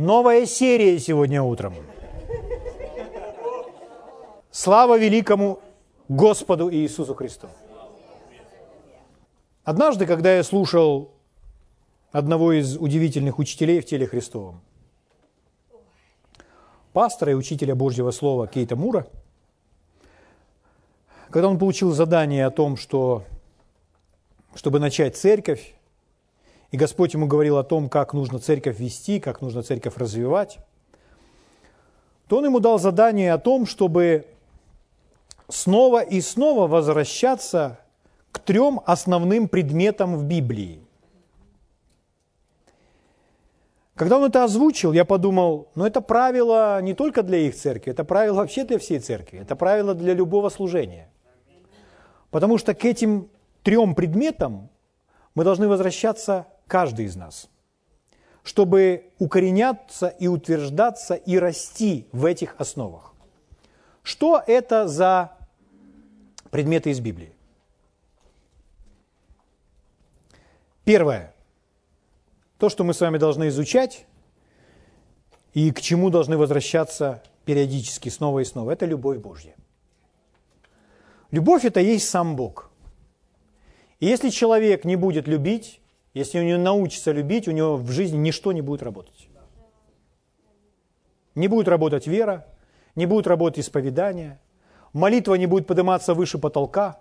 Новая серия сегодня утром. Слава великому Господу Иисусу Христу. Однажды, когда я слушал одного из удивительных учителей в теле Христовом, пастора и учителя Божьего Слова Кейта Мура, когда он получил задание о том, что чтобы начать церковь, и Господь ему говорил о том, как нужно церковь вести, как нужно церковь развивать, то он ему дал задание о том, чтобы снова и снова возвращаться к трем основным предметам в Библии. Когда он это озвучил, я подумал, ну это правило не только для их церкви, это правило вообще для всей церкви, это правило для любого служения. Потому что к этим трем предметам мы должны возвращаться каждый из нас, чтобы укореняться и утверждаться и расти в этих основах. Что это за предметы из Библии? Первое. То, что мы с вами должны изучать и к чему должны возвращаться периодически снова и снова, это любовь Божья. Любовь – это есть сам Бог. И если человек не будет любить, если он не научится любить, у него в жизни ничто не будет работать. Не будет работать вера, не будет работать исповедание, молитва не будет подниматься выше потолка,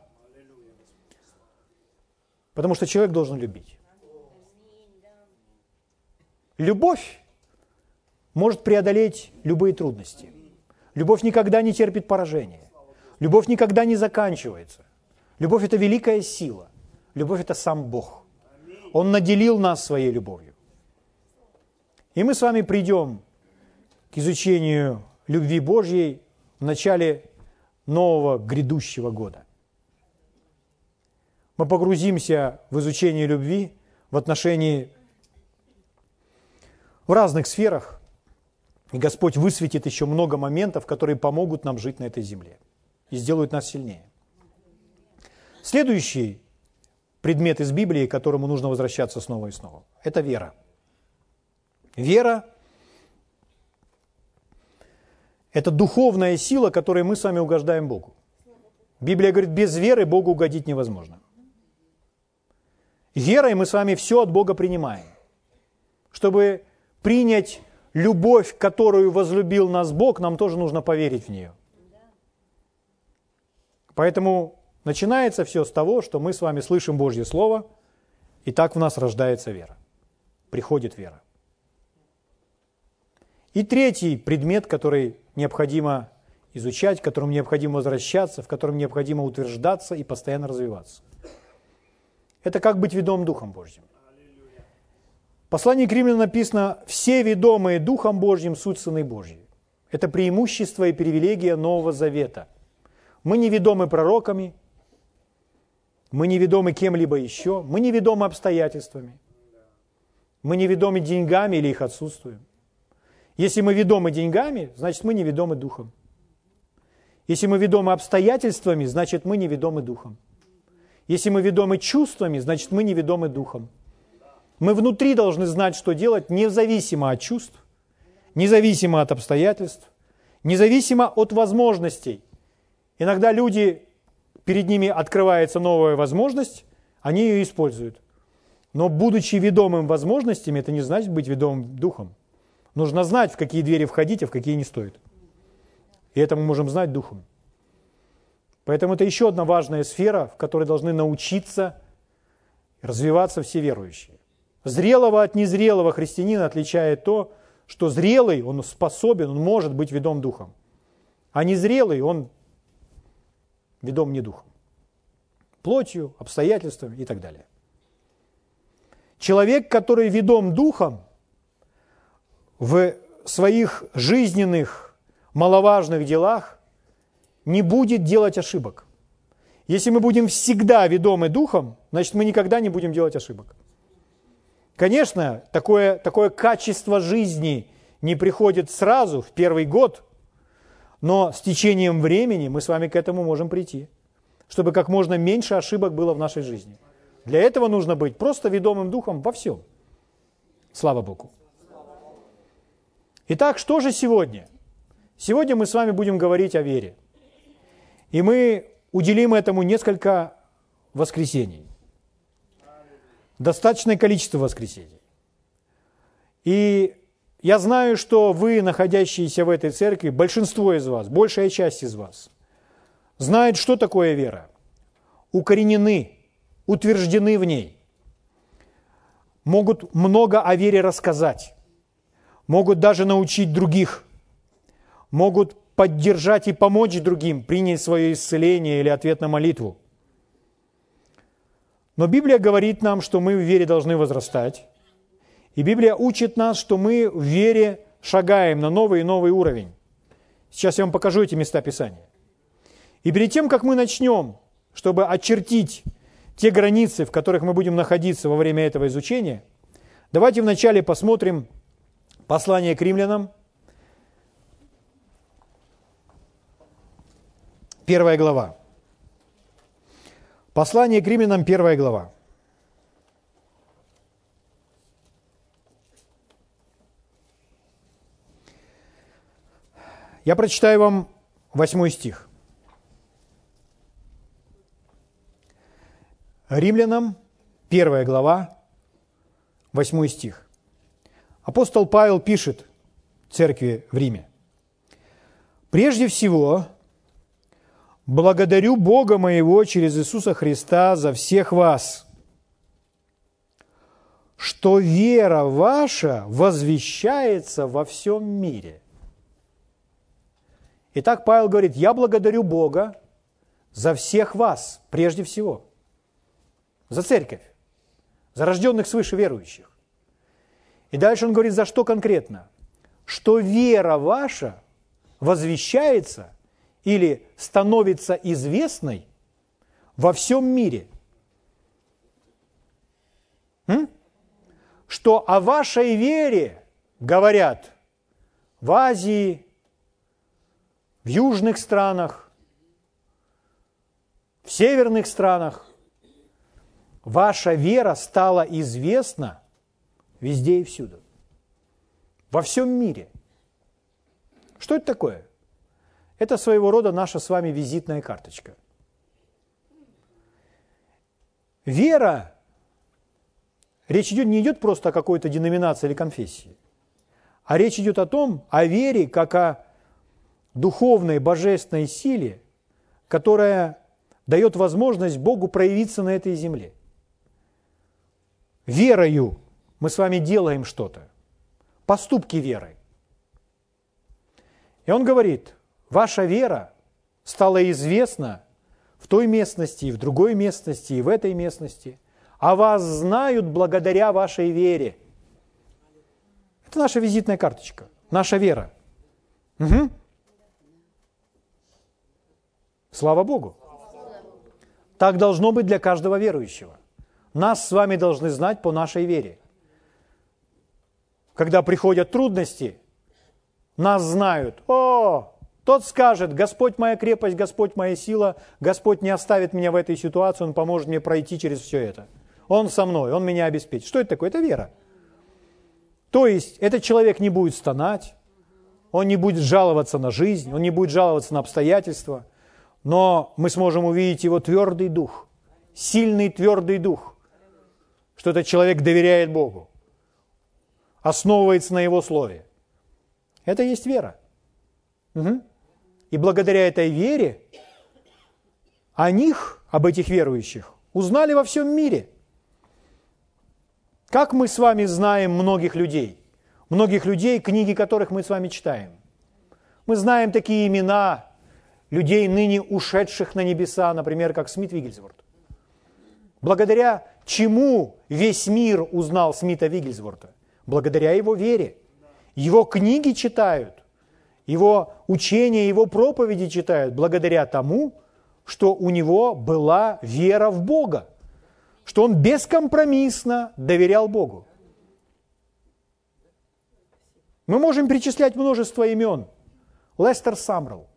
потому что человек должен любить. Любовь может преодолеть любые трудности. Любовь никогда не терпит поражения. Любовь никогда не заканчивается. Любовь – это великая сила. Любовь – это сам Бог. Он наделил нас своей любовью. И мы с вами придем к изучению любви Божьей в начале нового грядущего года. Мы погрузимся в изучение любви в отношении в разных сферах, и Господь высветит еще много моментов, которые помогут нам жить на этой земле и сделают нас сильнее. Следующий предмет из Библии, к которому нужно возвращаться снова и снова, это вера. Вера – это духовная сила, которой мы с вами угождаем Богу. Библия говорит, без веры Богу угодить невозможно. Верой мы с вами все от Бога принимаем. Чтобы принять любовь, которую возлюбил нас Бог, нам тоже нужно поверить в нее. Поэтому начинается все с того, что мы с вами слышим Божье Слово, и так в нас рождается вера. Приходит вера. И третий предмет, который необходимо изучать, к которому необходимо возвращаться, в котором необходимо утверждаться и постоянно развиваться. Это как быть ведом Духом Божьим. В послании к римлянам написано «все ведомые Духом Божьим суть Сыны Божьи». Это преимущество и привилегия Нового Завета. Мы не ведомы пророками, мы не ведомы кем-либо еще, мы не ведомы обстоятельствами, мы не ведомы деньгами или их отсутствуем. Если мы ведомы деньгами, значит мы не ведомы духом. Если мы ведомы обстоятельствами, значит мы не ведомы духом. Если мы ведомы чувствами, значит мы не ведомы духом. Мы внутри должны знать, что делать, независимо от чувств, независимо от обстоятельств, независимо от возможностей. Иногда люди, перед ними открывается новая возможность, они ее используют. Но будучи ведомым возможностями, это не значит быть ведомым духом. Нужно знать, в какие двери входить, а в какие не стоит. И это мы можем знать духом. Поэтому это еще одна важная сфера, в которой должны научиться развиваться все верующие. Зрелого от незрелого христианина отличает то, что зрелый, он способен, он может быть ведом духом. А незрелый, он ведом не духом. Плотью, обстоятельствами и так далее. Человек, который ведом духом в своих жизненных, маловажных делах, не будет делать ошибок. Если мы будем всегда ведомы духом, значит мы никогда не будем делать ошибок. Конечно, такое, такое качество жизни не приходит сразу, в первый год, но с течением времени мы с вами к этому можем прийти, чтобы как можно меньше ошибок было в нашей жизни. Для этого нужно быть просто ведомым духом во всем. Слава Богу. Итак, что же сегодня? Сегодня мы с вами будем говорить о вере. И мы уделим этому несколько воскресений. Достаточное количество воскресений. И я знаю, что вы, находящиеся в этой церкви, большинство из вас, большая часть из вас, знают, что такое вера. Укоренены, утверждены в ней. Могут много о вере рассказать. Могут даже научить других. Могут поддержать и помочь другим принять свое исцеление или ответ на молитву. Но Библия говорит нам, что мы в вере должны возрастать. И Библия учит нас, что мы в вере шагаем на новый и новый уровень. Сейчас я вам покажу эти места Писания. И перед тем, как мы начнем, чтобы очертить те границы, в которых мы будем находиться во время этого изучения, давайте вначале посмотрим послание к римлянам, первая глава. Послание к римлянам, первая глава. Я прочитаю вам восьмой стих. Римлянам, первая глава, восьмой стих. Апостол Павел пишет церкви в Риме. «Прежде всего, благодарю Бога моего через Иисуса Христа за всех вас, что вера ваша возвещается во всем мире». Итак, Павел говорит, я благодарю Бога за всех вас, прежде всего, за церковь, за рожденных свыше верующих. И дальше он говорит, за что конкретно? Что вера ваша возвещается – или становится известной во всем мире. М? Что о вашей вере говорят в Азии, в южных странах, в северных странах. Ваша вера стала известна везде и всюду. Во всем мире. Что это такое? Это своего рода наша с вами визитная карточка. Вера, речь идет, не идет просто о какой-то деноминации или конфессии, а речь идет о том, о вере как о духовной, божественной силе, которая дает возможность Богу проявиться на этой земле. Верою мы с вами делаем что-то. Поступки верой. И он говорит – Ваша вера стала известна в той местности, и в другой местности, и в этой местности. А вас знают благодаря вашей вере. Это наша визитная карточка, наша вера. Угу. Слава Богу. Так должно быть для каждого верующего. Нас с вами должны знать по нашей вере. Когда приходят трудности, нас знают. О, тот скажет, Господь моя крепость, Господь моя сила, Господь не оставит меня в этой ситуации, Он поможет мне пройти через все это. Он со мной, Он меня обеспечит. Что это такое? Это вера. То есть этот человек не будет стонать, он не будет жаловаться на жизнь, он не будет жаловаться на обстоятельства, но мы сможем увидеть его твердый дух, сильный твердый дух, что этот человек доверяет Богу, основывается на Его Слове. Это есть вера. Угу. И благодаря этой вере о них, об этих верующих, узнали во всем мире. Как мы с вами знаем многих людей? Многих людей, книги которых мы с вами читаем. Мы знаем такие имена людей, ныне ушедших на небеса, например, как Смит Вигельсворт. Благодаря чему весь мир узнал Смита Вигельсворта? Благодаря его вере. Его книги читают – его учения, его проповеди читают благодаря тому, что у него была вера в Бога, что он бескомпромиссно доверял Богу. Мы можем перечислять множество имен. Лестер Самрел.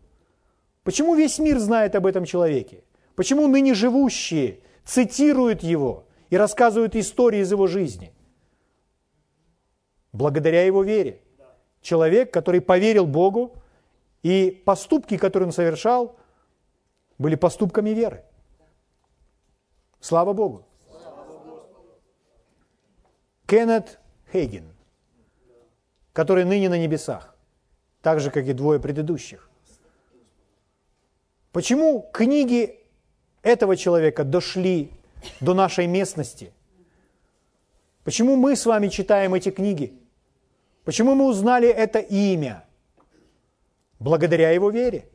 Почему весь мир знает об этом человеке? Почему ныне живущие цитируют его и рассказывают истории из его жизни? Благодаря его вере. человек, который поверил Богу, и поступки, которые он совершал, были поступками веры. Слава Богу. Кеннет Хейген, который ныне на небесах, так же, как и двое предыдущих. Почему книги этого человека дошли до нашей местности? Почему мы с вами читаем эти книги? Почему мы узнали это имя? Благодаря его вере.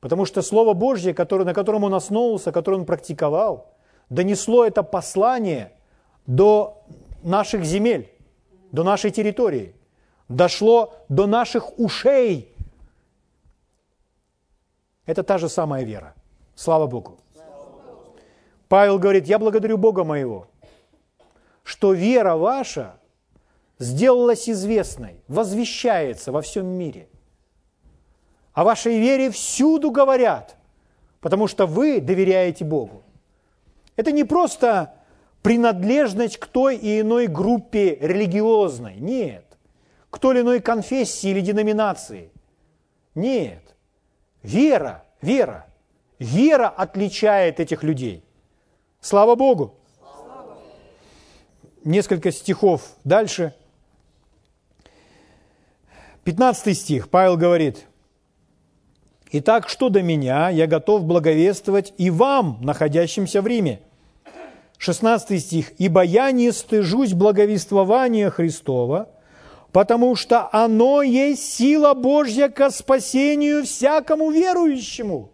Потому что Слово Божье, которое, на котором он основывался, которое он практиковал, донесло это послание до наших земель, до нашей территории, дошло до наших ушей. Это та же самая вера. Слава Богу. Павел говорит, я благодарю Бога моего, что вера ваша сделалась известной, возвещается во всем мире. О вашей вере всюду говорят, потому что вы доверяете Богу. Это не просто принадлежность к той и иной группе религиозной, нет. К той или иной конфессии или деноминации. Нет. Вера, вера. Вера отличает этих людей. Слава Богу. Несколько стихов дальше. 15 стих. Павел говорит, «Итак, что до меня, я готов благовествовать и вам, находящимся в Риме». 16 стих. «Ибо я не стыжусь благовествования Христова, потому что оно есть сила Божья ко спасению всякому верующему».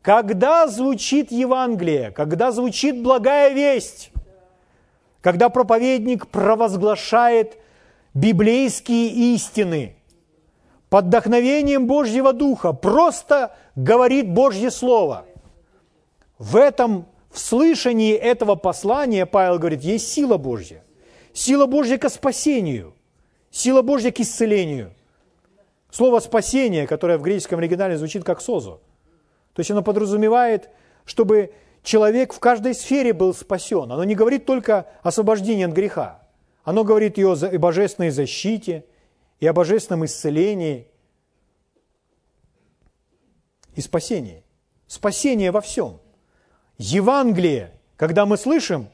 Когда звучит Евангелие, когда звучит благая весть, когда проповедник провозглашает библейские истины, под вдохновением Божьего Духа, просто говорит Божье Слово. В этом, в слышании этого послания, Павел говорит, есть сила Божья. Сила Божья к спасению, сила Божья к исцелению. Слово «спасение», которое в греческом оригинале звучит как «созо», то есть оно подразумевает, чтобы человек в каждой сфере был спасен. Оно не говорит только освобождении от греха. Оно говорит и о божественной защите, и о божественном исцелении, и спасении. Спасение во всем. Евангелие, когда мы слышим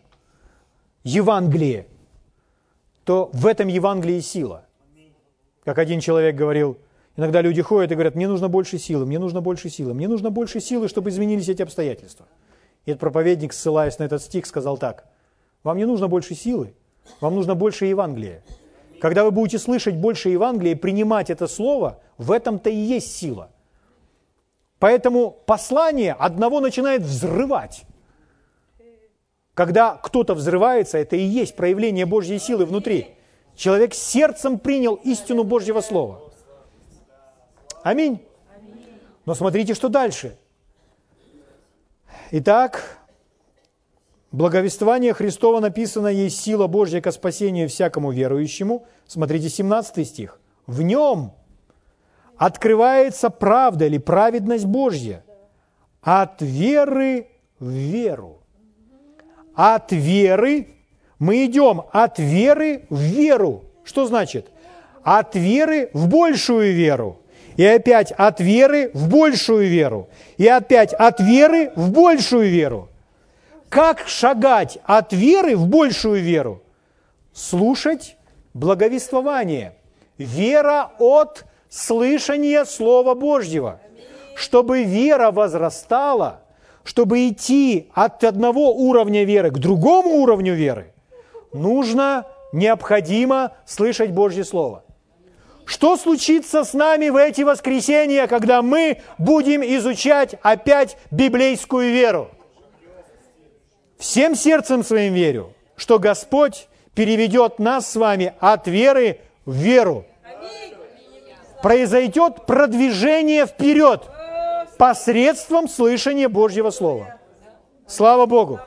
Евангелие, то в этом Евангелии сила. Как один человек говорил – Иногда люди ходят и говорят, мне нужно больше силы, мне нужно больше силы, мне нужно больше силы, чтобы изменились эти обстоятельства. И этот проповедник, ссылаясь на этот стих, сказал так, вам не нужно больше силы, вам нужно больше Евангелия. Когда вы будете слышать больше Евангелия и принимать это слово, в этом-то и есть сила. Поэтому послание одного начинает взрывать. Когда кто-то взрывается, это и есть проявление Божьей силы внутри. Человек сердцем принял истину Божьего Слова. Аминь. Но смотрите, что дальше. Итак, благовествование Христова написано «Есть сила Божья ко спасению всякому верующему». Смотрите, 17 стих. «В нем открывается правда или праведность Божья от веры в веру». От веры мы идем от веры в веру. Что значит? От веры в большую веру – и опять от веры в большую веру. И опять от веры в большую веру. Как шагать от веры в большую веру? Слушать благовествование. Вера от слышания Слова Божьего. Чтобы вера возрастала, чтобы идти от одного уровня веры к другому уровню веры, нужно, необходимо слышать Божье Слово. Что случится с нами в эти воскресенья, когда мы будем изучать опять библейскую веру? Всем сердцем своим верю, что Господь переведет нас с вами от веры в веру. Произойдет продвижение вперед посредством слышания Божьего Слова. Слава Богу!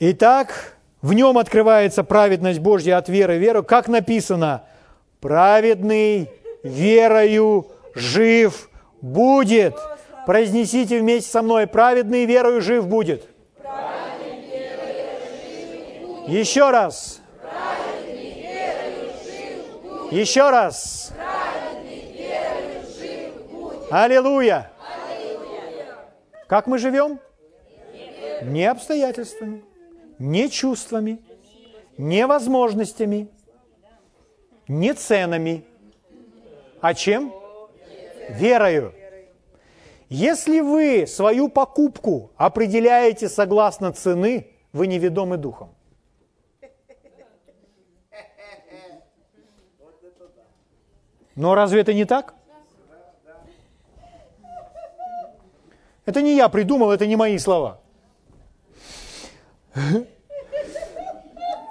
Итак, в нем открывается праведность Божья от веры в веру, как написано, праведный верою жив будет. Произнесите вместе со мной, праведный верою жив будет. Еще раз. Еще раз. Аллилуйя. Как мы живем? Не обстоятельствами, не чувствами, не возможностями, не ценами, а чем? Верою. Если вы свою покупку определяете согласно цены, вы неведомы духом. Но разве это не так? Это не я придумал, это не мои слова.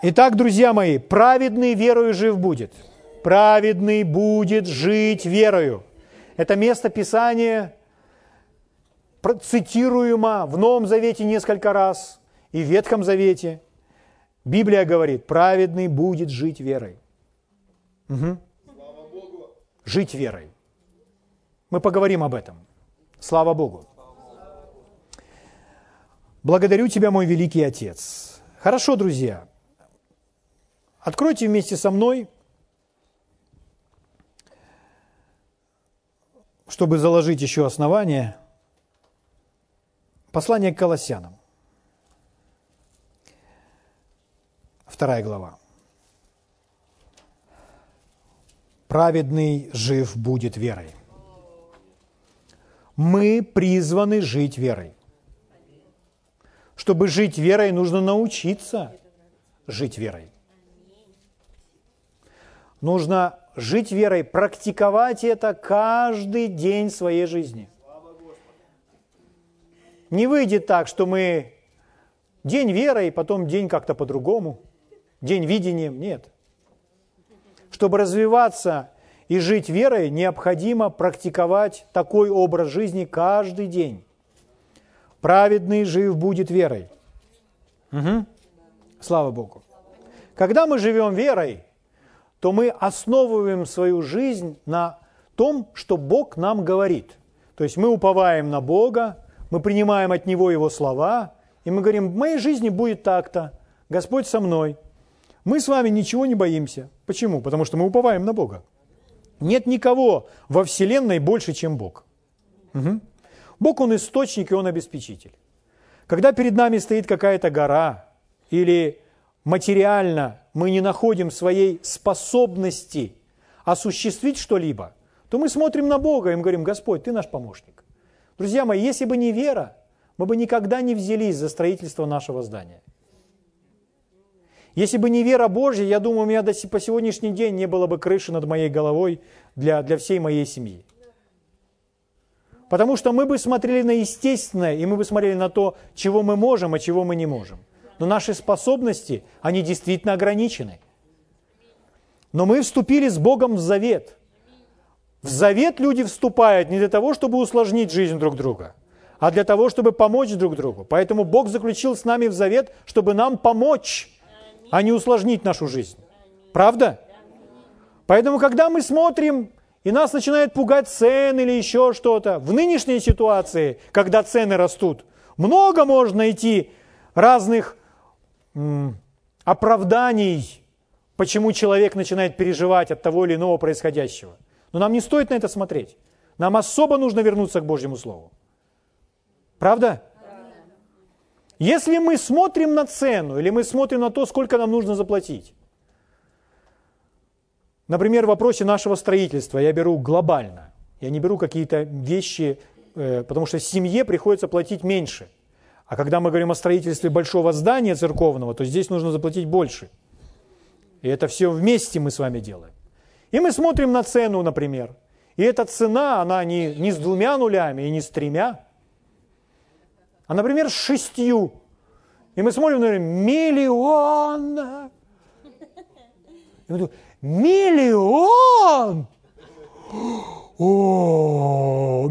Итак, друзья мои, праведный верою жив будет. Праведный будет жить верою. Это место Писания цитируемо в Новом Завете несколько раз и в Ветхом Завете. Библия говорит, праведный будет жить верой. Угу. Жить верой. Мы поговорим об этом. Слава Богу. Благодарю Тебя, мой великий Отец. Хорошо, друзья. Откройте вместе со мной, чтобы заложить еще основание, послание к Колоссянам. Вторая глава. Праведный жив будет верой. Мы призваны жить верой. Чтобы жить верой, нужно научиться жить верой. Нужно жить верой, практиковать это каждый день своей жизни. Не выйдет так, что мы день верой, потом день как-то по-другому, день видением. Нет. Чтобы развиваться и жить верой, необходимо практиковать такой образ жизни каждый день. Праведный жив будет верой. Угу. Слава Богу. Когда мы живем верой, то мы основываем свою жизнь на том, что Бог нам говорит. То есть мы уповаем на Бога, мы принимаем от Него Его слова, и мы говорим, в моей жизни будет так-то, Господь со мной. Мы с вами ничего не боимся. Почему? Потому что мы уповаем на Бога. Нет никого во Вселенной больше, чем Бог. Угу. Бог, Он источник и Он обеспечитель. Когда перед нами стоит какая-то гора или материально мы не находим своей способности осуществить что-либо, то мы смотрим на Бога и мы говорим, Господь, Ты наш помощник. Друзья мои, если бы не вера, мы бы никогда не взялись за строительство нашего здания. Если бы не вера Божья, я думаю, у меня до, по сегодняшний день не было бы крыши над моей головой для, для всей моей семьи. Потому что мы бы смотрели на естественное, и мы бы смотрели на то, чего мы можем, а чего мы не можем. Но наши способности, они действительно ограничены. Но мы вступили с Богом в завет. В завет люди вступают не для того, чтобы усложнить жизнь друг друга, а для того, чтобы помочь друг другу. Поэтому Бог заключил с нами в завет, чтобы нам помочь, а не усложнить нашу жизнь. Правда? Поэтому, когда мы смотрим и нас начинает пугать цены или еще что-то. В нынешней ситуации, когда цены растут, много можно найти разных м, оправданий, почему человек начинает переживать от того или иного происходящего. Но нам не стоит на это смотреть. Нам особо нужно вернуться к Божьему Слову. Правда? Если мы смотрим на цену или мы смотрим на то, сколько нам нужно заплатить, Например, в вопросе нашего строительства я беру глобально. Я не беру какие-то вещи, э, потому что семье приходится платить меньше. А когда мы говорим о строительстве большого здания церковного, то здесь нужно заплатить больше. И это все вместе мы с вами делаем. И мы смотрим на цену, например. И эта цена, она не, не с двумя нулями и не с тремя, а, например, с шестью. И мы смотрим, наверное, миллион. И мы думаем, Миллион! О,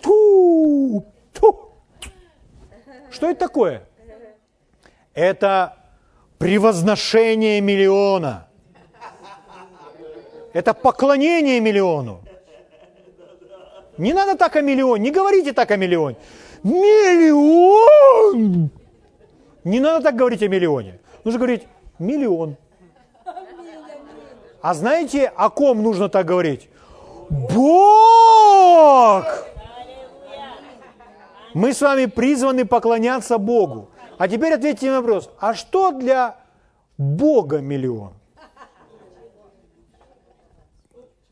ту, ту. Что это такое? Это превозношение миллиона. Это поклонение миллиону. Не надо так о миллионе, не говорите так о миллионе. Миллион! Не надо так говорить о миллионе. Нужно говорить миллион. А знаете, о ком нужно так говорить? Бог! Мы с вами призваны поклоняться Богу. А теперь ответьте на вопрос, а что для Бога миллион?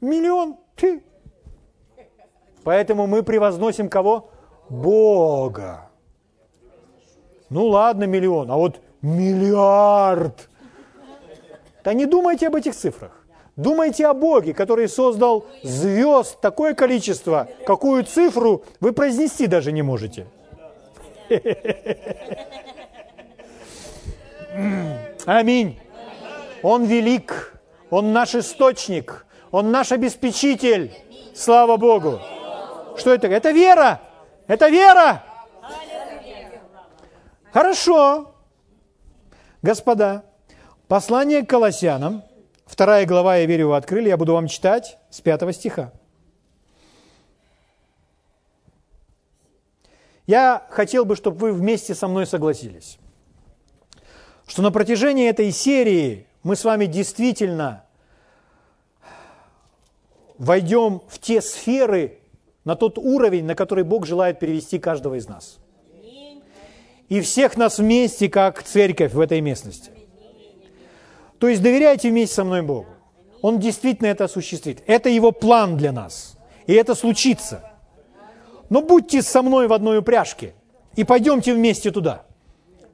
Миллион ты. Поэтому мы превозносим кого? Бога. Ну ладно, миллион, а вот миллиард. Да не думайте об этих цифрах. Думайте о Боге, который создал звезд такое количество, какую цифру вы произнести даже не можете. Аминь. Он велик, Он наш источник, Он наш обеспечитель. Слава Богу. Что это? Это вера. Это вера. Хорошо. Господа, послание к Колоссянам, вторая глава, я верю, вы открыли, я буду вам читать с пятого стиха. Я хотел бы, чтобы вы вместе со мной согласились, что на протяжении этой серии мы с вами действительно войдем в те сферы, на тот уровень, на который Бог желает перевести каждого из нас. И всех нас вместе, как церковь в этой местности. То есть доверяйте вместе со мной Богу. Он действительно это осуществит. Это Его план для нас. И это случится. Но будьте со мной в одной упряжке и пойдемте вместе туда.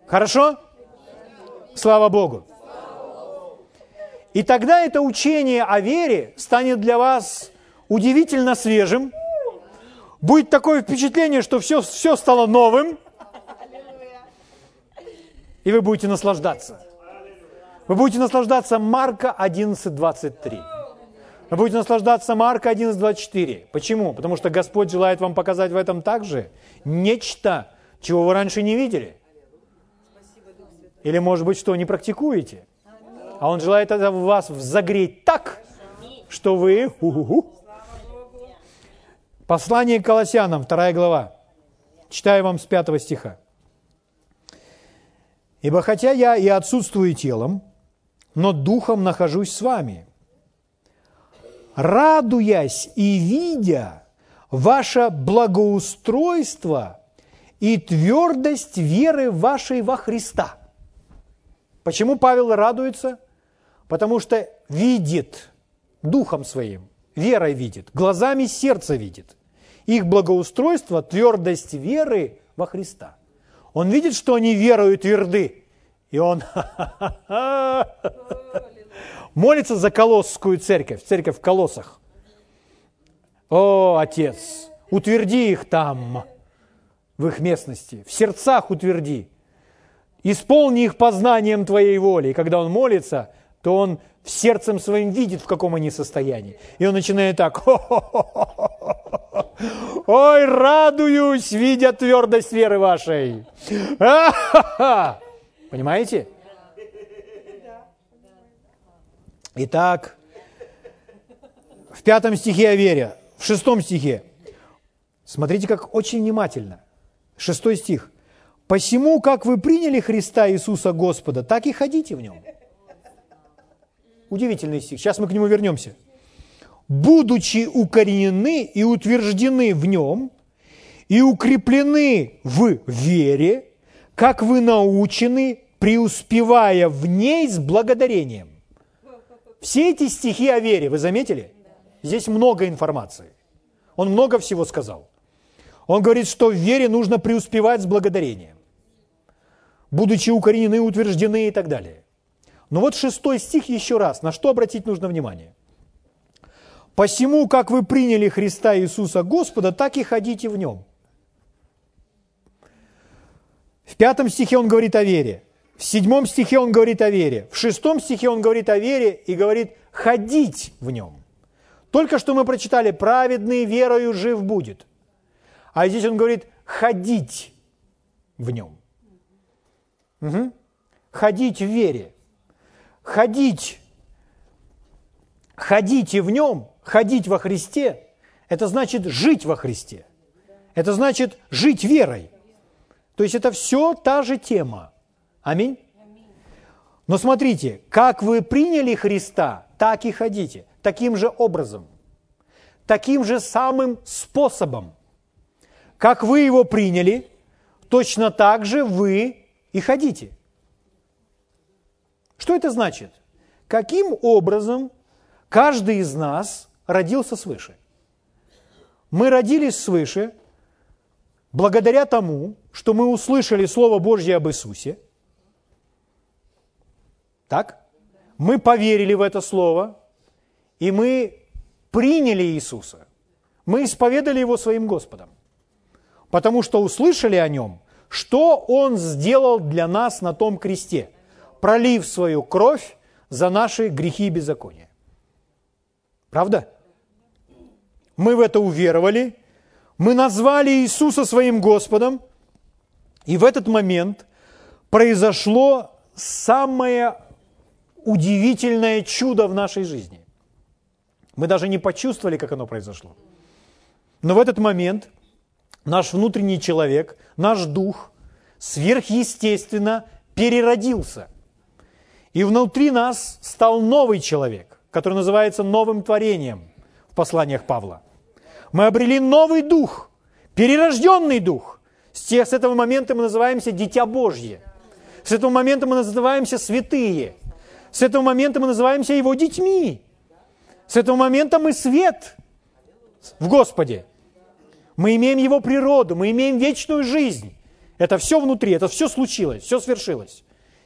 Хорошо? Слава Богу. И тогда это учение о вере станет для вас удивительно свежим. Будет такое впечатление, что все, все стало новым. И вы будете наслаждаться. Вы будете наслаждаться Марка 11.23. Вы будете наслаждаться Марка 11.24. Почему? Потому что Господь желает вам показать в этом также нечто, чего вы раньше не видели. Или, может быть, что не практикуете. А Он желает это в вас загреть так, что вы... У-ху-ху. Послание к Колоссянам, вторая глава. Читаю вам с пятого стиха. «Ибо хотя я и отсутствую телом, но духом нахожусь с вами, радуясь и видя ваше благоустройство и твердость веры вашей во Христа». Почему Павел радуется? Потому что видит духом своим, верой видит, глазами сердца видит. Их благоустройство, твердость веры во Христа. Он видит, что они верою тверды. И он молится за Колосскую церковь, церковь в Колосах. О, Отец, утверди их там, в их местности, в сердцах утверди. Исполни их познанием Твоей воли. И когда он молится, то он в сердцем своим видит, в каком они состоянии. И он начинает так. Ой, радуюсь, видя твердость веры вашей. Понимаете? Итак, в пятом стихе о вере, в шестом стихе. Смотрите, как очень внимательно. Шестой стих. «Посему, как вы приняли Христа Иисуса Господа, так и ходите в Нем». Удивительный стих. Сейчас мы к нему вернемся. «Будучи укоренены и утверждены в Нем, и укреплены в вере, как вы научены, преуспевая в ней с благодарением». Все эти стихи о вере, вы заметили? Здесь много информации. Он много всего сказал. Он говорит, что в вере нужно преуспевать с благодарением, будучи укоренены, утверждены и так далее. Но вот шестой стих еще раз, на что обратить нужно внимание. «Посему, как вы приняли Христа Иисуса Господа, так и ходите в Нем». В пятом стихе он говорит о вере. В седьмом стихе он говорит о вере. В шестом стихе он говорит о вере и говорит «ходить в нем». Только что мы прочитали «праведный верою жив будет». А здесь он говорит «ходить в нем». Угу. Ходить в вере. Ходить. Ходите в нем, ходить во Христе – это значит жить во Христе. Это значит жить верой. То есть это все та же тема – Аминь. Но смотрите, как вы приняли Христа, так и ходите. Таким же образом. Таким же самым способом. Как вы его приняли, точно так же вы и ходите. Что это значит? Каким образом каждый из нас родился свыше? Мы родились свыше благодаря тому, что мы услышали Слово Божье об Иисусе. Так? Мы поверили в это Слово, и мы приняли Иисуса. Мы исповедали Его своим Господом, потому что услышали о Нем, что Он сделал для нас на том кресте, пролив свою кровь за наши грехи и беззакония. Правда? Мы в это уверовали, мы назвали Иисуса своим Господом, и в этот момент произошло самое удивительное чудо в нашей жизни. Мы даже не почувствовали, как оно произошло. Но в этот момент наш внутренний человек, наш дух сверхъестественно переродился. И внутри нас стал новый человек, который называется новым творением в посланиях Павла. Мы обрели новый дух, перерожденный дух. С, с этого момента мы называемся Дитя Божье. С этого момента мы называемся святые. С этого момента мы называемся Его детьми. С этого момента мы свет в Господе. Мы имеем Его природу, мы имеем вечную жизнь. Это все внутри, это все случилось, все свершилось.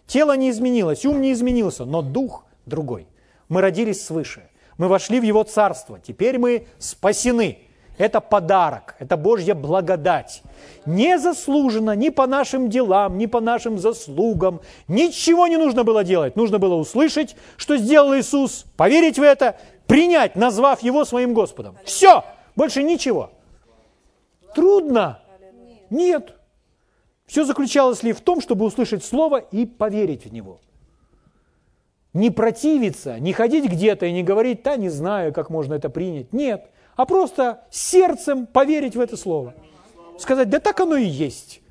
Тело не изменилось, ум не изменился, но дух другой. Мы родились свыше, мы вошли в Его царство, теперь мы спасены. Это подарок, это Божья благодать. Не заслуженно, ни по нашим делам, ни по нашим заслугам. Ничего не нужно было делать. Нужно было услышать, что сделал Иисус, поверить в это, принять, назвав Его своим Господом. Все, больше ничего. Трудно? Нет. Все заключалось ли в том, чтобы услышать Слово и поверить в него. Не противиться, не ходить где-то и не говорить, да, не знаю, как можно это принять. Нет а просто сердцем поверить в это слово. Сказать, да так оно и есть.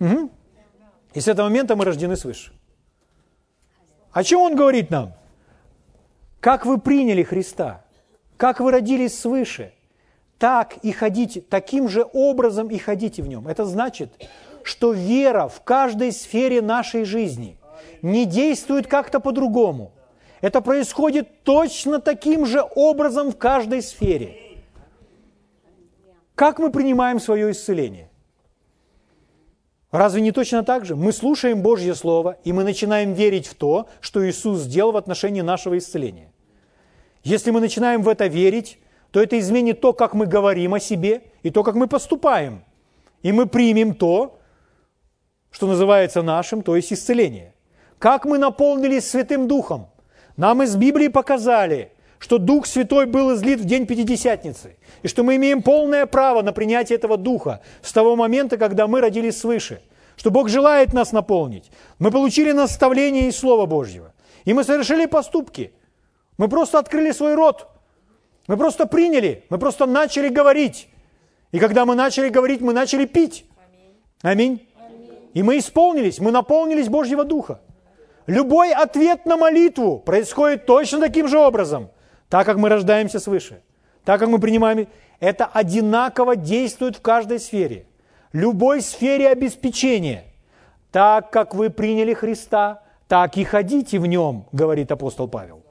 Угу. И с этого момента мы рождены свыше. О чем он говорит нам? Как вы приняли Христа, как вы родились свыше, так и ходите, таким же образом и ходите в нем. Это значит, что вера в каждой сфере нашей жизни не действует как-то по-другому. Это происходит точно таким же образом в каждой сфере. Как мы принимаем свое исцеление? Разве не точно так же? Мы слушаем Божье Слово, и мы начинаем верить в то, что Иисус сделал в отношении нашего исцеления. Если мы начинаем в это верить, то это изменит то, как мы говорим о себе, и то, как мы поступаем. И мы примем то, что называется нашим, то есть исцеление. Как мы наполнились Святым Духом – нам из Библии показали, что Дух Святой был излит в день Пятидесятницы, и что мы имеем полное право на принятие этого Духа с того момента, когда мы родились свыше, что Бог желает нас наполнить. Мы получили наставление из Слова Божьего, и мы совершили поступки. Мы просто открыли свой рот, мы просто приняли, мы просто начали говорить. И когда мы начали говорить, мы начали пить. Аминь. И мы исполнились, мы наполнились Божьего Духа. Любой ответ на молитву происходит точно таким же образом, так как мы рождаемся свыше, так как мы принимаем... Это одинаково действует в каждой сфере. Любой сфере обеспечения. Так как вы приняли Христа, так и ходите в нем, говорит апостол Павел.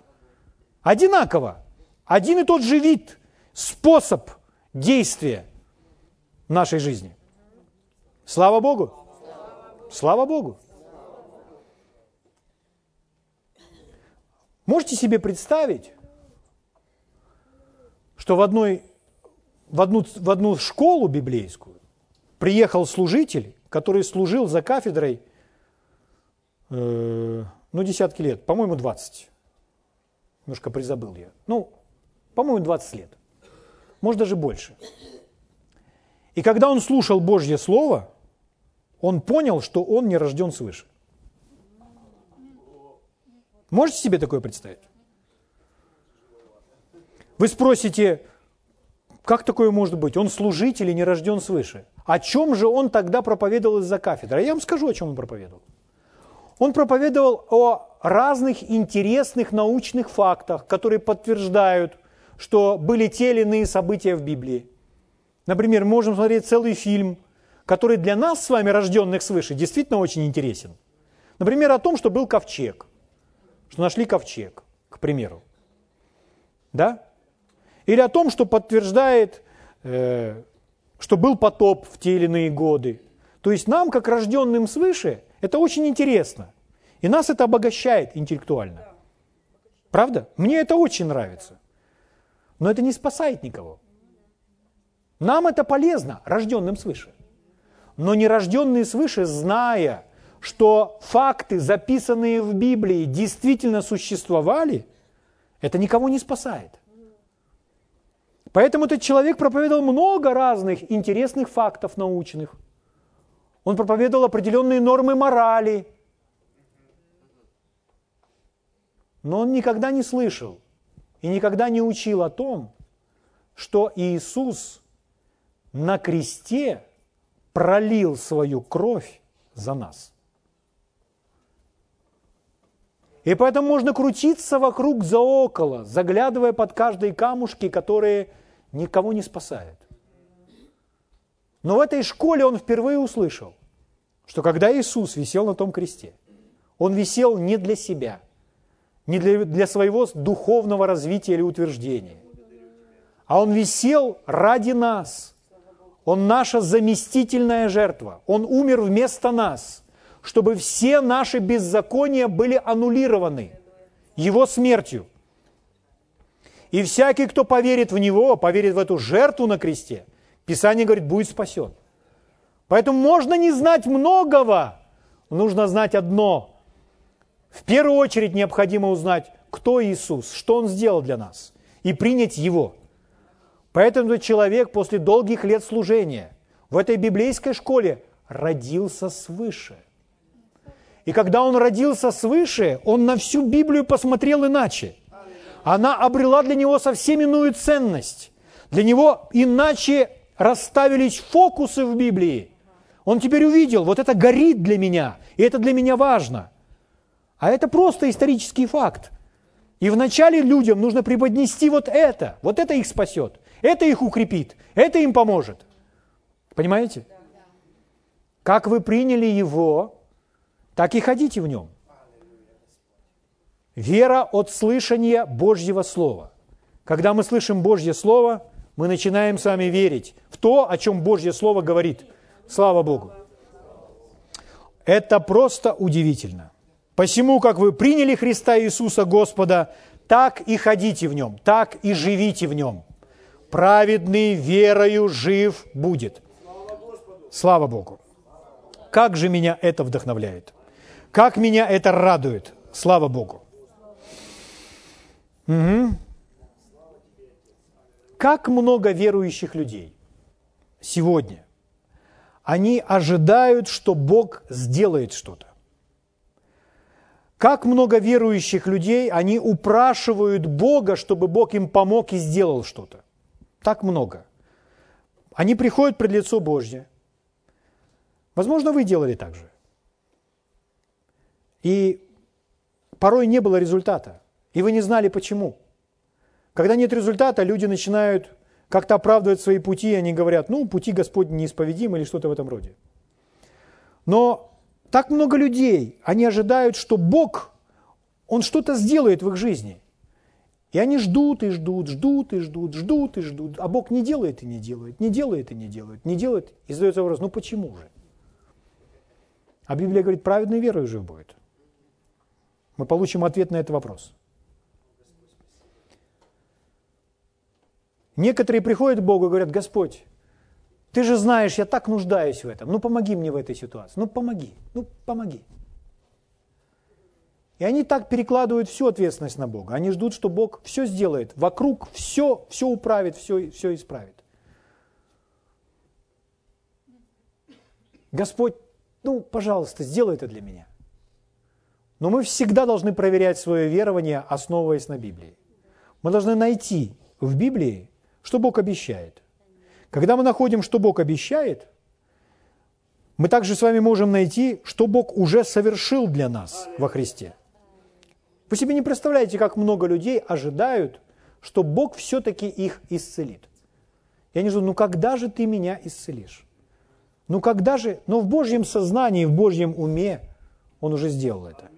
Одинаково. Один и тот же вид, способ действия нашей жизни. Слава Богу! Слава Богу! Можете себе представить, что в, одной, в, одну, в одну школу библейскую приехал служитель, который служил за кафедрой, э, ну, десятки лет, по-моему, 20. Немножко призабыл я. Ну, по-моему, 20 лет. Может, даже больше. И когда он слушал Божье Слово, он понял, что он не рожден свыше. Можете себе такое представить? Вы спросите, как такое может быть? Он служитель и не рожден свыше. О чем же он тогда проповедовал из-за кафедры? Я вам скажу, о чем он проповедовал. Он проповедовал о разных интересных научных фактах, которые подтверждают, что были те или иные события в Библии. Например, можем смотреть целый фильм, который для нас с вами, рожденных свыше, действительно очень интересен. Например, о том, что был ковчег, что нашли ковчег, к примеру. Да? Или о том, что подтверждает, э, что был потоп в те или иные годы. То есть нам, как рожденным свыше, это очень интересно. И нас это обогащает интеллектуально. Правда? Мне это очень нравится. Но это не спасает никого. Нам это полезно, рожденным свыше. Но нерожденные свыше, зная, что факты, записанные в Библии, действительно существовали, это никого не спасает. Поэтому этот человек проповедовал много разных интересных фактов научных. Он проповедовал определенные нормы морали. Но он никогда не слышал и никогда не учил о том, что Иисус на кресте пролил свою кровь за нас. И поэтому можно крутиться вокруг за около, заглядывая под каждые камушки, которые никого не спасают. Но в этой школе он впервые услышал, что когда Иисус висел на том кресте, он висел не для себя, не для, для своего духовного развития или утверждения, а он висел ради нас. Он наша заместительная жертва. Он умер вместо нас – чтобы все наши беззакония были аннулированы Его смертью. И всякий, кто поверит в Него, поверит в эту жертву на кресте, Писание говорит, будет спасен. Поэтому можно не знать многого, нужно знать одно. В первую очередь необходимо узнать, кто Иисус, что Он сделал для нас, и принять Его. Поэтому человек после долгих лет служения в этой библейской школе родился свыше. И когда он родился свыше, он на всю Библию посмотрел иначе. Она обрела для него совсем иную ценность. Для него иначе расставились фокусы в Библии. Он теперь увидел, вот это горит для меня, и это для меня важно. А это просто исторический факт. И вначале людям нужно преподнести вот это. Вот это их спасет. Это их укрепит. Это им поможет. Понимаете? Как вы приняли его, так и ходите в нем. Вера от слышания Божьего Слова. Когда мы слышим Божье Слово, мы начинаем с вами верить в то, о чем Божье Слово говорит. Слава Богу. Это просто удивительно. Посему, как вы приняли Христа Иисуса Господа, так и ходите в нем, так и живите в нем. Праведный верою жив будет. Слава Богу. Как же меня это вдохновляет. Как меня это радует. Слава Богу. Угу. Как много верующих людей сегодня. Они ожидают, что Бог сделает что-то. Как много верующих людей, они упрашивают Бога, чтобы Бог им помог и сделал что-то. Так много. Они приходят пред лицо Божье. Возможно, вы делали так же. И порой не было результата, и вы не знали почему. Когда нет результата, люди начинают как-то оправдывать свои пути, и они говорят, ну, пути Господни неисповедимы или что-то в этом роде. Но так много людей, они ожидают, что Бог, Он что-то сделает в их жизни. И они ждут и ждут, ждут и ждут, ждут и ждут. А Бог не делает и не делает, не делает и не делает, не делает. И задается вопрос, ну почему же? А Библия говорит, праведный верой жив будет. Мы получим ответ на этот вопрос. Некоторые приходят к Богу и говорят, Господь, ты же знаешь, я так нуждаюсь в этом. Ну, помоги мне в этой ситуации. Ну, помоги. Ну, помоги. И они так перекладывают всю ответственность на Бога. Они ждут, что Бог все сделает. Вокруг все, все управит, все, все исправит. Господь, ну, пожалуйста, сделай это для меня. Но мы всегда должны проверять свое верование, основываясь на Библии. Мы должны найти в Библии, что Бог обещает. Когда мы находим, что Бог обещает, мы также с вами можем найти, что Бог уже совершил для нас во Христе. Вы себе не представляете, как много людей ожидают, что Бог все-таки их исцелит. Я не жду, ну когда же ты меня исцелишь? Ну когда же, ну в Божьем сознании, в Божьем уме Он уже сделал это.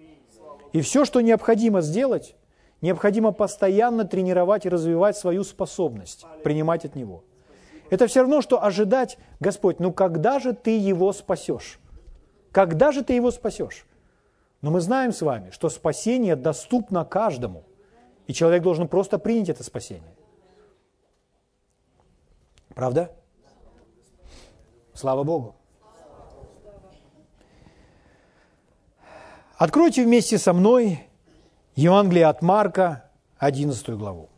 И все, что необходимо сделать, необходимо постоянно тренировать и развивать свою способность принимать от Него. Это все равно, что ожидать, Господь, ну когда же ты его спасешь? Когда же ты его спасешь? Но мы знаем с вами, что спасение доступно каждому, и человек должен просто принять это спасение. Правда? Слава Богу. Откройте вместе со мной Евангелие от Марка, 11 главу.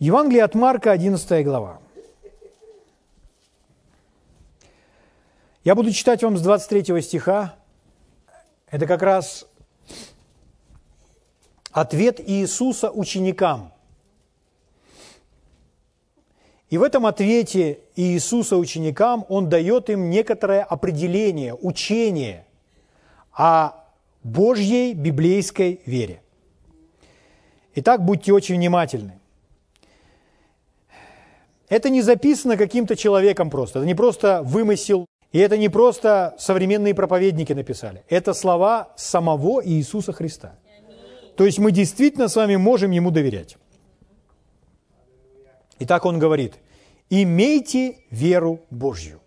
Евангелие от Марка, 11 глава. Я буду читать вам с 23 стиха. Это как раз ответ Иисуса ученикам. И в этом ответе Иисуса ученикам Он дает им некоторое определение, учение о Божьей библейской вере. Итак, будьте очень внимательны. Это не записано каким-то человеком просто, это не просто вымысел и это не просто современные проповедники написали, это слова самого Иисуса Христа. То есть мы действительно с вами можем Ему доверять. Итак, Он говорит, имейте веру Божью.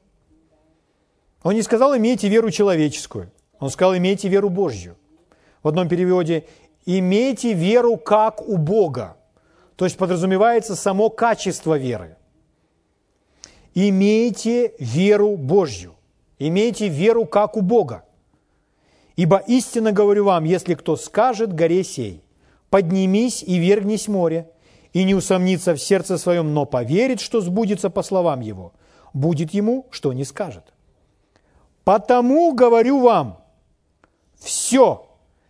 Он не сказал, имейте веру человеческую. Он сказал, имейте веру Божью. В одном переводе, имейте веру как у Бога. То есть подразумевается само качество веры. Имейте веру Божью. Имейте веру, как у Бога. Ибо истинно говорю вам, если кто скажет горе сей, поднимись и вергнись море, и не усомнится в сердце своем, но поверит, что сбудется по словам его, будет ему, что не скажет. Потому говорю вам, все,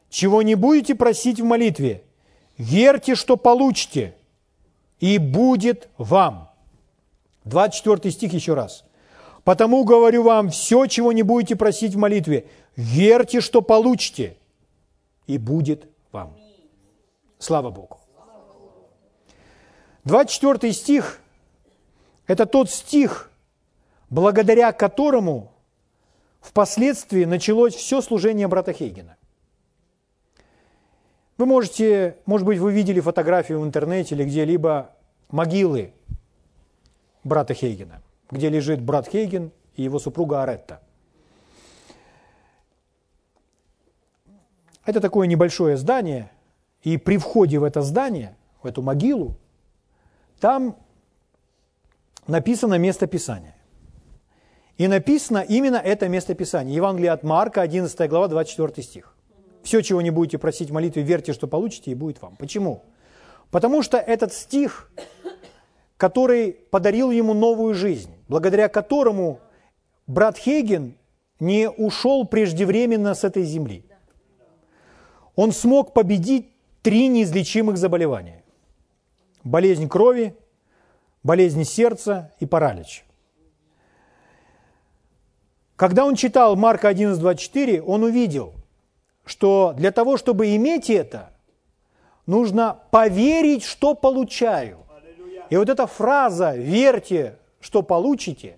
чего не будете просить в молитве, верьте, что получите, и будет вам. 24 стих еще раз. Потому говорю вам, все, чего не будете просить в молитве, верьте, что получите, и будет вам. Слава Богу. 24 стих – это тот стих, благодаря которому впоследствии началось все служение брата Хейгена. Вы можете, может быть, вы видели фотографию в интернете или где-либо могилы брата Хейгена где лежит брат Хейген и его супруга Аретта. Это такое небольшое здание, и при входе в это здание, в эту могилу, там написано место Писания. И написано именно это место Писания. Евангелие от Марка, 11 глава, 24 стих. Все, чего не будете просить в молитве, верьте, что получите, и будет вам. Почему? Потому что этот стих который подарил ему новую жизнь, благодаря которому брат Хейген не ушел преждевременно с этой земли. Он смог победить три неизлечимых заболевания. Болезнь крови, болезнь сердца и паралич. Когда он читал Марка 11.24, он увидел, что для того, чтобы иметь это, нужно поверить, что получаю. И вот эта фраза «верьте, что получите»,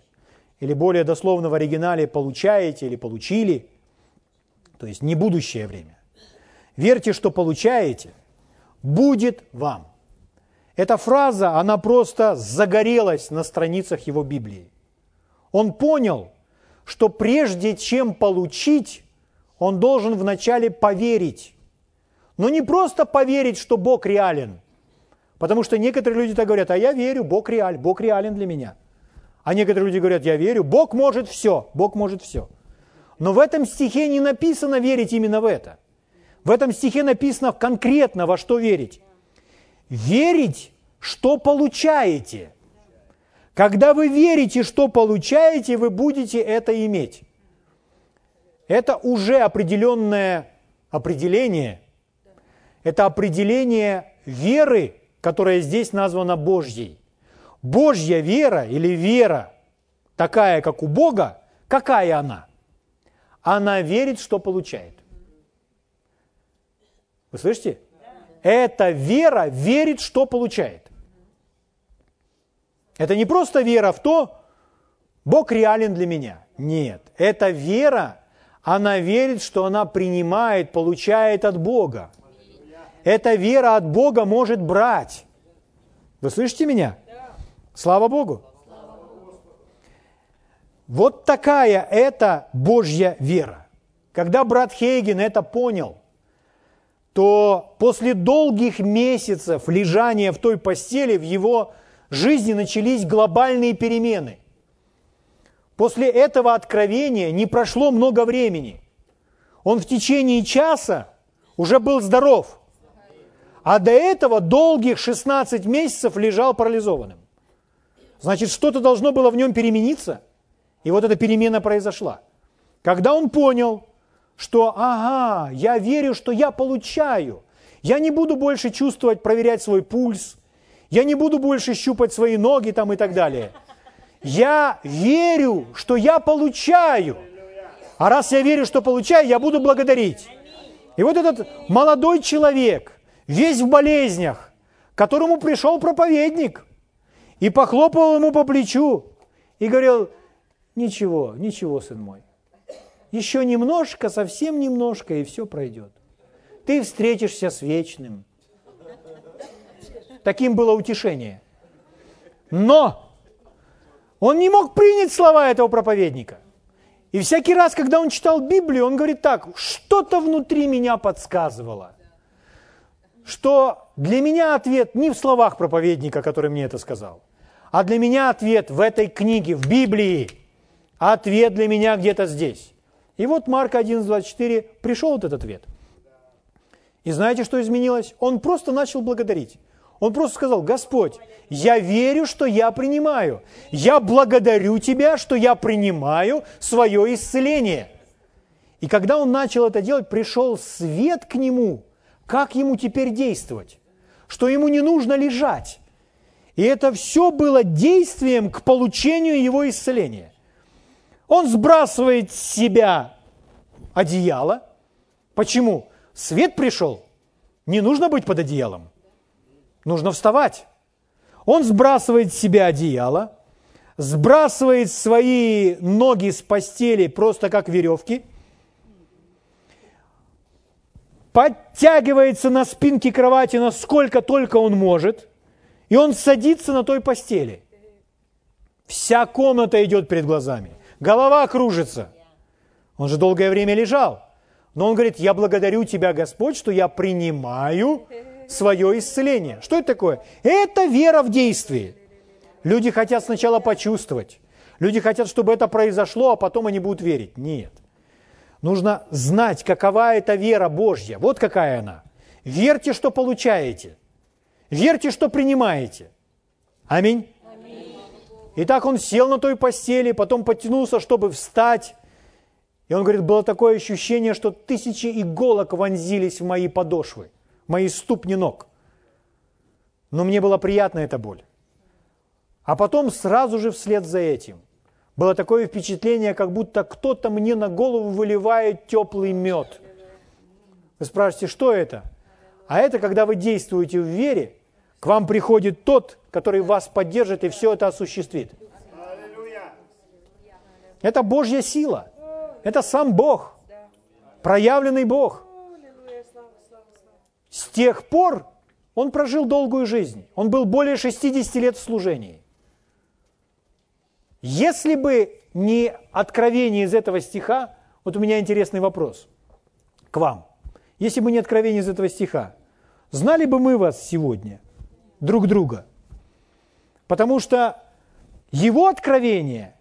или более дословно в оригинале «получаете» или «получили», то есть не будущее время. «Верьте, что получаете, будет вам». Эта фраза, она просто загорелась на страницах его Библии. Он понял, что прежде чем получить, он должен вначале поверить. Но не просто поверить, что Бог реален – Потому что некоторые люди так говорят, а я верю, Бог реаль, Бог реален для меня. А некоторые люди говорят, я верю, Бог может все, Бог может все. Но в этом стихе не написано верить именно в это. В этом стихе написано конкретно во что верить. Верить, что получаете. Когда вы верите, что получаете, вы будете это иметь. Это уже определенное определение. Это определение веры которая здесь названа Божьей. Божья вера или вера, такая, как у Бога, какая она? Она верит, что получает. Вы слышите? Эта вера верит, что получает. Это не просто вера в то, Бог реален для меня. Нет, это вера, она верит, что она принимает, получает от Бога. Эта вера от Бога может брать. Вы слышите меня? Слава Богу. Вот такая это Божья вера. Когда брат Хейген это понял, то после долгих месяцев лежания в той постели в его жизни начались глобальные перемены. После этого откровения не прошло много времени. Он в течение часа уже был здоров. А до этого долгих 16 месяцев лежал парализованным. Значит, что-то должно было в нем перемениться. И вот эта перемена произошла. Когда он понял, что, ага, я верю, что я получаю. Я не буду больше чувствовать, проверять свой пульс. Я не буду больше щупать свои ноги там и так далее. Я верю, что я получаю. А раз я верю, что получаю, я буду благодарить. И вот этот молодой человек, весь в болезнях, которому пришел проповедник и похлопал ему по плечу и говорил, ничего, ничего, сын мой, еще немножко, совсем немножко, и все пройдет. Ты встретишься с вечным. Таким было утешение. Но он не мог принять слова этого проповедника. И всякий раз, когда он читал Библию, он говорит так, что-то внутри меня подсказывало, что для меня ответ не в словах проповедника, который мне это сказал, а для меня ответ в этой книге, в Библии. А ответ для меня где-то здесь. И вот Марк 11.24 пришел вот этот ответ. И знаете, что изменилось? Он просто начал благодарить. Он просто сказал, Господь, я верю, что я принимаю. Я благодарю Тебя, что я принимаю свое исцеление. И когда он начал это делать, пришел свет к нему, как ему теперь действовать, что ему не нужно лежать. И это все было действием к получению его исцеления. Он сбрасывает с себя одеяло. Почему? Свет пришел. Не нужно быть под одеялом. Нужно вставать. Он сбрасывает с себя одеяло, сбрасывает свои ноги с постели просто как веревки, подтягивается на спинке кровати насколько только он может, и он садится на той постели. Вся комната идет перед глазами. Голова кружится. Он же долгое время лежал. Но он говорит, я благодарю Тебя, Господь, что я принимаю свое исцеление. Что это такое? Это вера в действии. Люди хотят сначала почувствовать. Люди хотят, чтобы это произошло, а потом они будут верить. Нет. Нужно знать, какова эта вера Божья. Вот какая она. Верьте, что получаете. Верьте, что принимаете. Аминь. И так он сел на той постели, потом потянулся, чтобы встать. И он говорит, было такое ощущение, что тысячи иголок вонзились в мои подошвы, в мои ступни ног. Но мне была приятна эта боль. А потом сразу же вслед за этим было такое впечатление, как будто кто-то мне на голову выливает теплый мед. Вы спрашиваете, что это? А это когда вы действуете в вере, к вам приходит тот, который вас поддержит и все это осуществит. Это Божья сила. Это сам Бог. Проявленный Бог. С тех пор он прожил долгую жизнь. Он был более 60 лет в служении. Если бы не откровение из этого стиха, вот у меня интересный вопрос к вам. Если бы не откровение из этого стиха, знали бы мы вас сегодня, друг друга? Потому что его откровение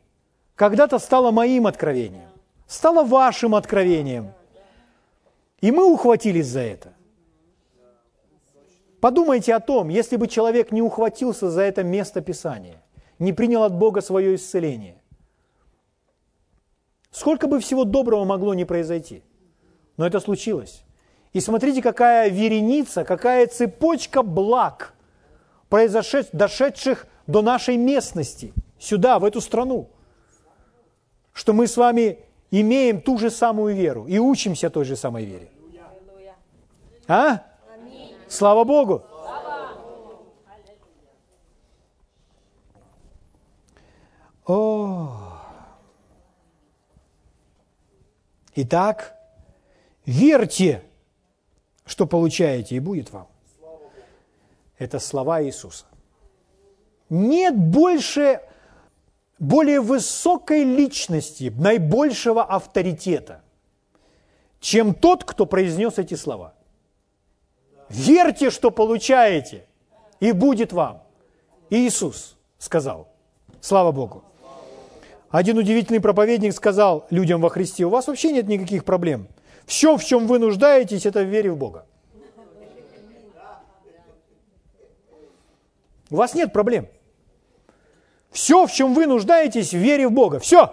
когда-то стало моим откровением, стало вашим откровением. И мы ухватились за это. Подумайте о том, если бы человек не ухватился за это место Писания, не принял от Бога свое исцеление, сколько бы всего доброго могло не произойти. Но это случилось. И смотрите, какая вереница, какая цепочка благ, произошедших, дошедших до нашей местности, сюда, в эту страну, что мы с вами имеем ту же самую веру и учимся той же самой вере. А? Слава Богу! О! Итак, верьте, что получаете, и будет вам. Это слова Иисуса. Нет больше, более высокой личности, наибольшего авторитета, чем тот, кто произнес эти слова. Верьте, что получаете, и будет вам. Иисус сказал. Слава Богу. Один удивительный проповедник сказал людям во Христе, у вас вообще нет никаких проблем. Все, в чем вы нуждаетесь, это в вере в Бога. У вас нет проблем. Все, в чем вы нуждаетесь, в вере в Бога. Все.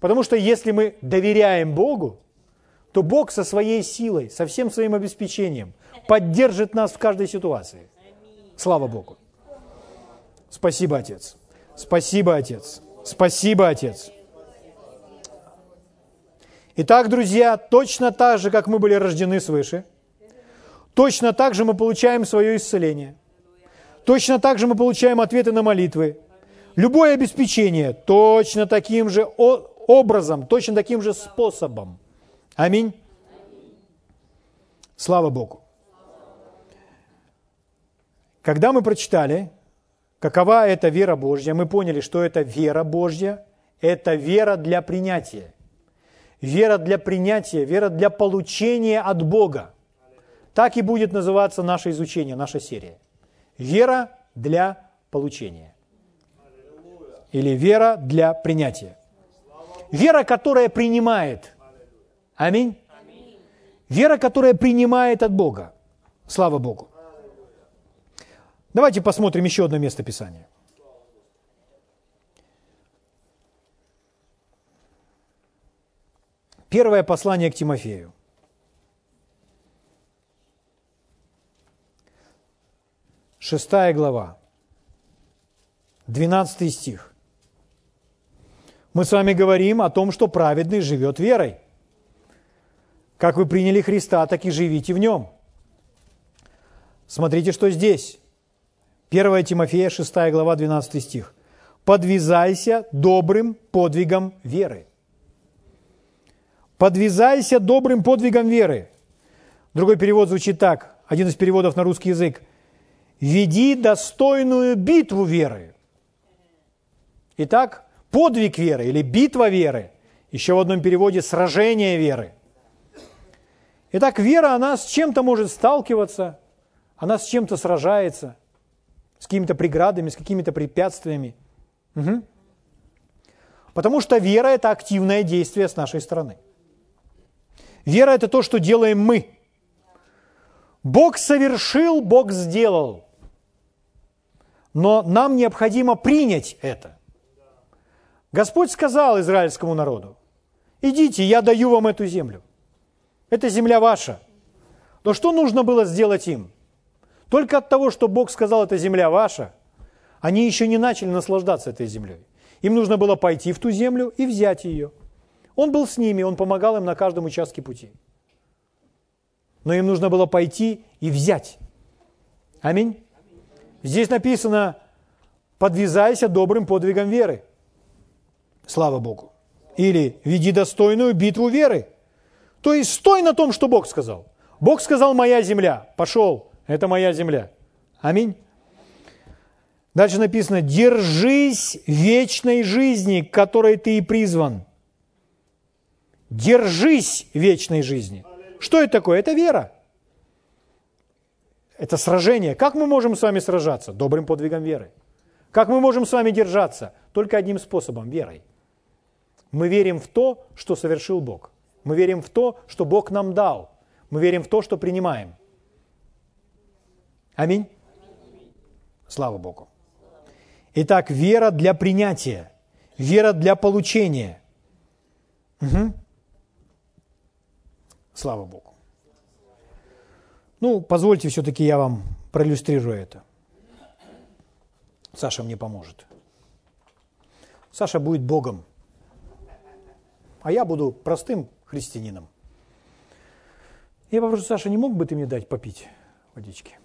Потому что если мы доверяем Богу, то Бог со своей силой, со всем своим обеспечением поддержит нас в каждой ситуации. Слава Богу. Спасибо, Отец. Спасибо, Отец. Спасибо, Отец. Итак, друзья, точно так же, как мы были рождены свыше, точно так же мы получаем свое исцеление. Точно так же мы получаем ответы на молитвы. Любое обеспечение точно таким же образом, точно таким же способом. Аминь. Слава Богу. Когда мы прочитали Какова эта вера Божья? Мы поняли, что это вера Божья, это вера для принятия. Вера для принятия, вера для получения от Бога. Так и будет называться наше изучение, наша серия. Вера для получения. Или вера для принятия. Вера, которая принимает. Аминь. Вера, которая принимает от Бога. Слава Богу. Давайте посмотрим еще одно место Писания. Первое послание к Тимофею. Шестая глава, двенадцатый стих. Мы с вами говорим о том, что праведный живет верой. Как вы приняли Христа, так и живите в нем. Смотрите, что здесь. 1 Тимофея, 6 глава, 12 стих. «Подвязайся добрым подвигом веры». «Подвязайся добрым подвигом веры». Другой перевод звучит так, один из переводов на русский язык. «Веди достойную битву веры». Итак, подвиг веры или битва веры. Еще в одном переводе «сражение веры». Итак, вера, она с чем-то может сталкиваться, она с чем-то сражается – с какими-то преградами, с какими-то препятствиями. Угу. Потому что вера – это активное действие с нашей стороны. Вера – это то, что делаем мы. Бог совершил, Бог сделал. Но нам необходимо принять это. Господь сказал израильскому народу, идите, я даю вам эту землю. Это земля ваша. Но что нужно было сделать им? Только от того, что Бог сказал, это земля ваша, они еще не начали наслаждаться этой землей. Им нужно было пойти в ту землю и взять ее. Он был с ними, он помогал им на каждом участке пути. Но им нужно было пойти и взять. Аминь. Здесь написано, подвязайся добрым подвигом веры. Слава Богу. Или веди достойную битву веры. То есть стой на том, что Бог сказал. Бог сказал, моя земля, пошел, это моя земля. Аминь. Дальше написано, держись вечной жизни, к которой ты и призван. Держись вечной жизни. Что это такое? Это вера. Это сражение. Как мы можем с вами сражаться? Добрым подвигом веры. Как мы можем с вами держаться? Только одним способом – верой. Мы верим в то, что совершил Бог. Мы верим в то, что Бог нам дал. Мы верим в то, что принимаем – Аминь. Слава Богу. Итак, вера для принятия, вера для получения. Угу. Слава Богу. Ну, позвольте все-таки я вам проиллюстрирую это. Саша мне поможет. Саша будет Богом, а я буду простым христианином. Я попрошу, Саша, не мог бы ты мне дать попить водички?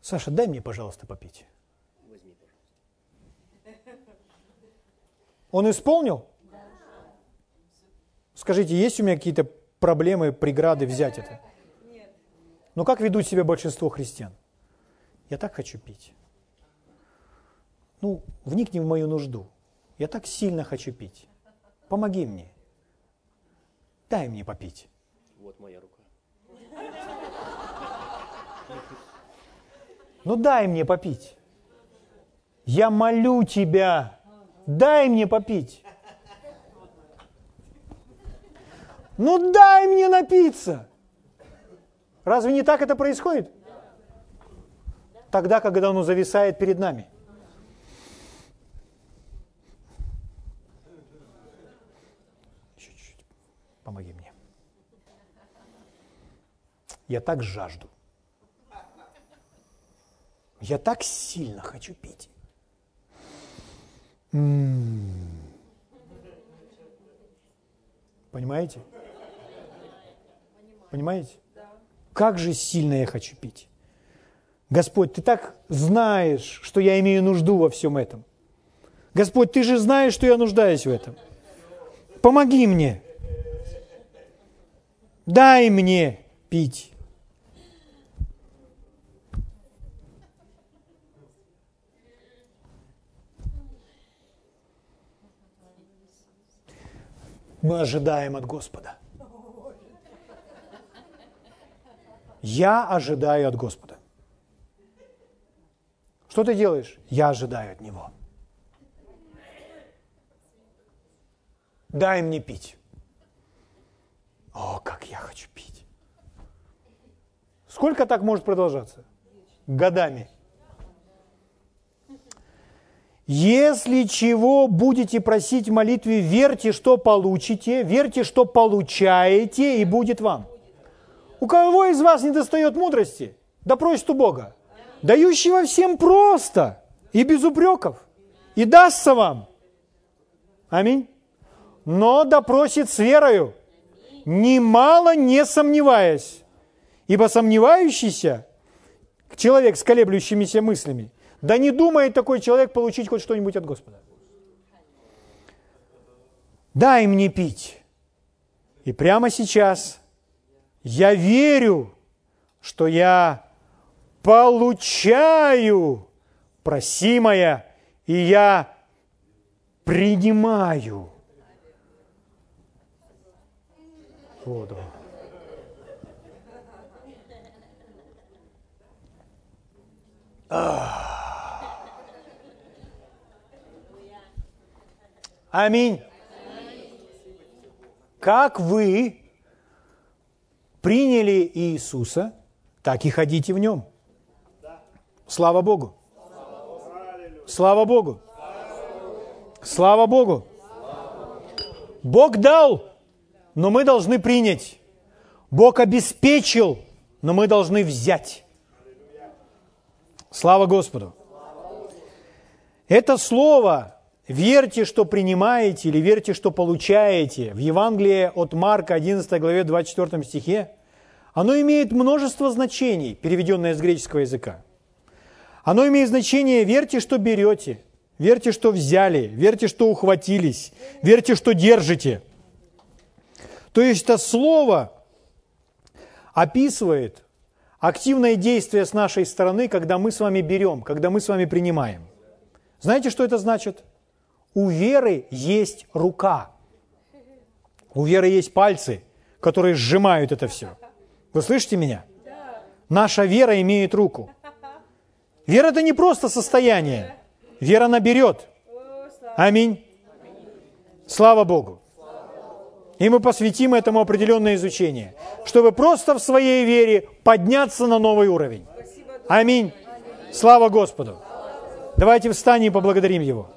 Саша, дай мне, пожалуйста, попить. Он исполнил? Скажите, есть у меня какие-то проблемы, преграды взять это? Нет. Но как ведут себя большинство христиан? Я так хочу пить. Ну, вникни в мою нужду. Я так сильно хочу пить. Помоги мне. Дай мне попить. Вот моя рука. Ну дай мне попить. Я молю тебя, дай мне попить. Ну дай мне напиться. Разве не так это происходит? Тогда, когда оно зависает перед нами. Чуть-чуть. Помоги мне. Я так жажду. Я так сильно хочу пить. М-м-м. Понимаете? Понимаете? Как же сильно я хочу пить. Господь, Ты так знаешь, что я имею нужду во всем этом. Господь, Ты же знаешь, что я нуждаюсь в этом. Помоги мне. Дай мне пить. Мы ожидаем от Господа. Я ожидаю от Господа. Что ты делаешь? Я ожидаю от Него. Дай мне пить. О, как я хочу пить. Сколько так может продолжаться? Годами. Если чего будете просить в молитве, верьте, что получите, верьте, что получаете, и будет вам. У кого из вас не достает мудрости? Да просит у Бога, дающего всем просто и без упреков, и дастся вам. Аминь. Но допросит с верою, немало не сомневаясь, ибо сомневающийся человек с колеблющимися мыслями – да не думает такой человек получить хоть что-нибудь от Господа. Дай мне пить. И прямо сейчас я верю, что я получаю просимое, и я принимаю воду. Аминь. Как вы приняли Иисуса, так и ходите в нем. Слава Богу. Слава Богу. Слава Богу. Бог дал, но мы должны принять. Бог обеспечил, но мы должны взять. Слава Господу. Это слово Верьте, что принимаете, или верьте, что получаете. В Евангелии от Марка, 11 главе, 24 стихе, оно имеет множество значений, переведенное с греческого языка. Оно имеет значение «верьте, что берете», «верьте, что взяли», «верьте, что ухватились», «верьте, что держите». То есть это слово описывает активное действие с нашей стороны, когда мы с вами берем, когда мы с вами принимаем. Знаете, что это значит? У веры есть рука. У веры есть пальцы, которые сжимают это все. Вы слышите меня? Наша вера имеет руку. Вера – это не просто состояние. Вера наберет. Аминь. Слава Богу. И мы посвятим этому определенное изучение, чтобы просто в своей вере подняться на новый уровень. Аминь. Слава Господу. Давайте встанем и поблагодарим Его.